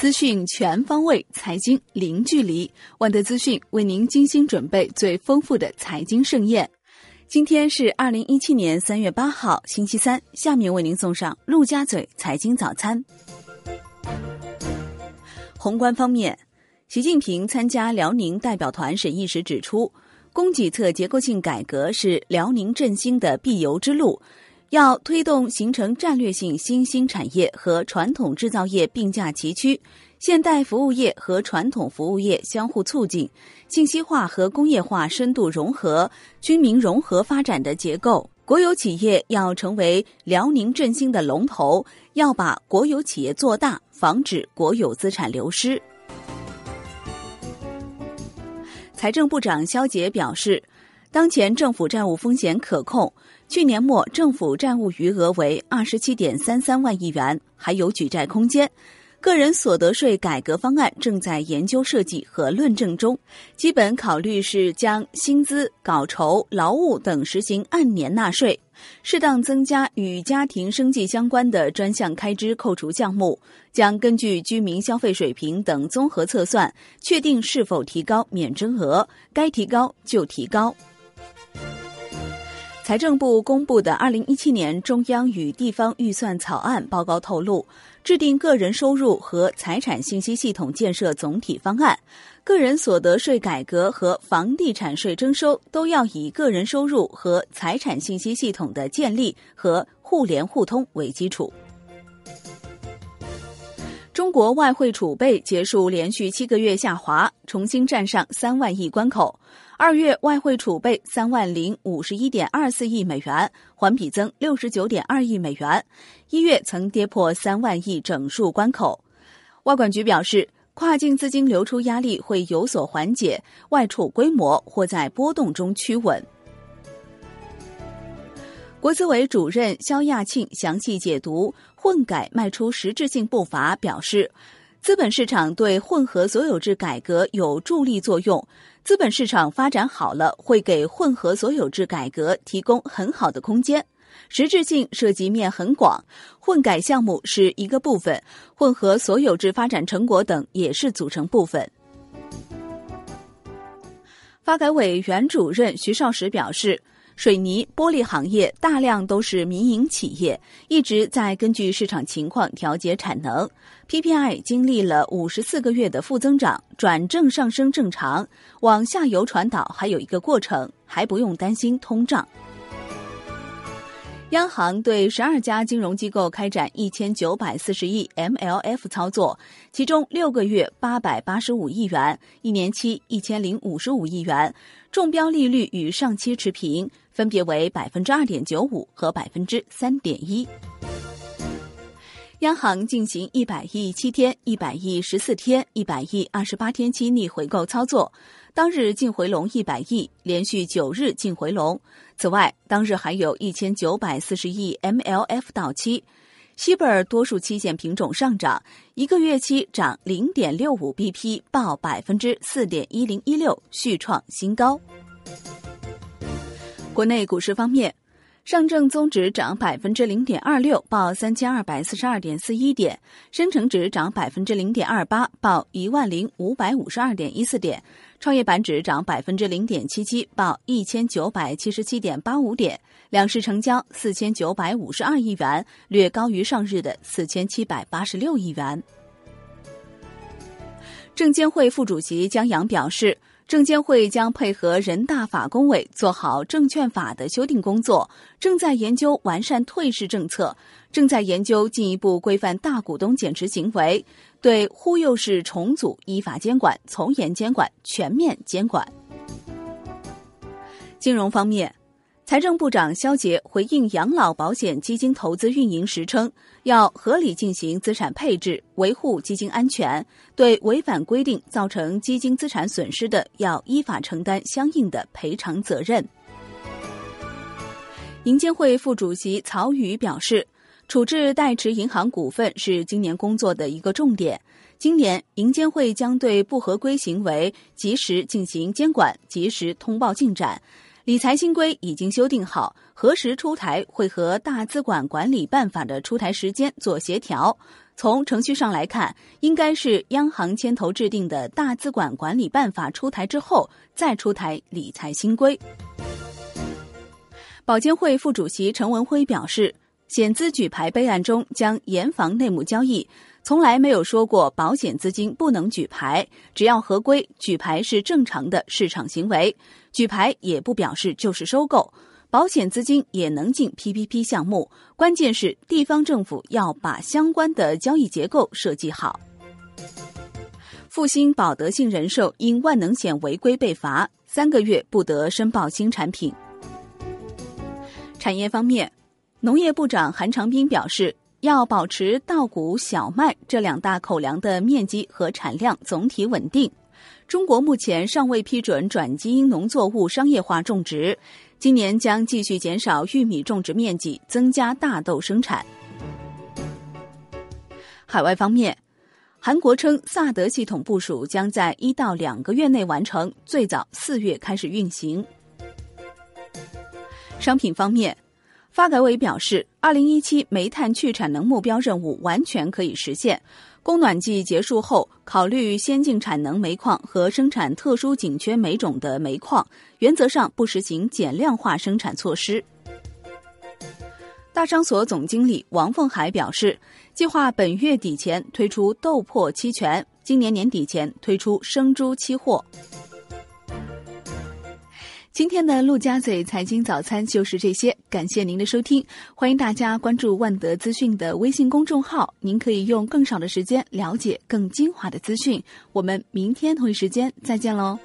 资讯全方位，财经零距离。万德资讯为您精心准备最丰富的财经盛宴。今天是二零一七年三月八号，星期三。下面为您送上陆家嘴财经早餐。宏观方面，习近平参加辽宁代表团审议时指出，供给侧结构性改革是辽宁振兴的必由之路。要推动形成战略性新兴产业和传统制造业并驾齐驱，现代服务业和传统服务业相互促进，信息化和工业化深度融合、军民融合发展的结构。国有企业要成为辽宁振兴的龙头，要把国有企业做大，防止国有资产流失。财政部长肖捷表示，当前政府债务风险可控。去年末政府债务余额为二十七点三三万亿元，还有举债空间。个人所得税改革方案正在研究设计和论证中，基本考虑是将薪资、稿酬、劳务等实行按年纳税，适当增加与家庭生计相关的专项开支扣除项目，将根据居民消费水平等综合测算，确定是否提高免征额，该提高就提高。财政部公布的二零一七年中央与地方预算草案报告透露，制定个人收入和财产信息系统建设总体方案，个人所得税改革和房地产税征收都要以个人收入和财产信息系统的建立和互联互通为基础。中国外汇储备结束连续七个月下滑，重新站上三万亿关口。二月外汇储备三万零五十一点二四亿美元，环比增六十九点二亿美元。一月曾跌破三万亿整数关口。外管局表示，跨境资金流出压力会有所缓解，外储规模或在波动中趋稳。国资委主任肖亚庆详细解读混改迈出实质性步伐，表示。资本市场对混合所有制改革有助力作用，资本市场发展好了，会给混合所有制改革提供很好的空间。实质性涉及面很广，混改项目是一个部分，混合所有制发展成果等也是组成部分。发改委原主任徐少时表示。水泥、玻璃行业大量都是民营企业，一直在根据市场情况调节产能。PPI 经历了五十四个月的负增长，转正上升正常，往下游传导还有一个过程，还不用担心通胀。央行对十二家金融机构开展一千九百四十亿 MLF 操作，其中六个月八百八十五亿元，一年期一千零五十五亿元，中标利率与上期持平，分别为百分之二点九五和百分之三点一。央行进行一百亿七天、一百亿十四天、一百亿二十八天期逆回购操作。当日净回笼一百亿，连续九日净回笼。此外，当日还有一千九百四十亿 MLF 到期。西贝尔多数期限品种上涨，一个月期涨零点六五 BP，报百分之四点一零一六，续创新高。国内股市方面。上证综指涨百分之零点二六，报三千二百四十二点四一点；深成指涨百分之零点二八，报一万零五百五十二点一四点；创业板指涨百分之零点七七，报一千九百七十七点八五点。两市成交四千九百五十二亿元，略高于上日的四千七百八十六亿元。证监会副主席江阳表示。证监会将配合人大法工委做好证券法的修订工作，正在研究完善退市政策，正在研究进一步规范大股东减持行为，对忽悠式重组依法监管、从严监管、全面监管。金融方面。财政部长肖捷回应养老保险基金投资运营时称，要合理进行资产配置，维护基金安全。对违反规定造成基金资产损失的，要依法承担相应的赔偿责任。银监会副主席曹宇表示，处置代持银行股份是今年工作的一个重点。今年银监会将对不合规行为及时进行监管，及时通报进展。理财新规已经修订好，何时出台会和大资管管理办法的出台时间做协调。从程序上来看，应该是央行牵头制定的大资管管理办法出台之后，再出台理财新规。保监会副主席陈文辉表示，险资举牌备案中将严防内幕交易，从来没有说过保险资金不能举牌，只要合规，举牌是正常的市场行为，举牌也不表示就是收购。保险资金也能进 PPP 项目，关键是地方政府要把相关的交易结构设计好。复兴保德信人寿因万能险违规被罚三个月，不得申报新产品。产业方面，农业部长韩长斌表示，要保持稻谷、小麦这两大口粮的面积和产量总体稳定。中国目前尚未批准转基因农作物商业化种植。今年将继续减少玉米种植面积，增加大豆生产。海外方面，韩国称萨德系统部署将在一到两个月内完成，最早四月开始运行。商品方面，发改委表示，二零一七煤炭去产能目标任务完全可以实现。供暖季结束后，考虑先进产能煤矿和生产特殊紧缺煤种的煤矿，原则上不实行减量化生产措施。大商所总经理王凤海表示，计划本月底前推出豆粕期权，今年年底前推出生猪期货。今天的陆家嘴财经早餐就是这些，感谢您的收听，欢迎大家关注万德资讯的微信公众号，您可以用更少的时间了解更精华的资讯。我们明天同一时间再见喽。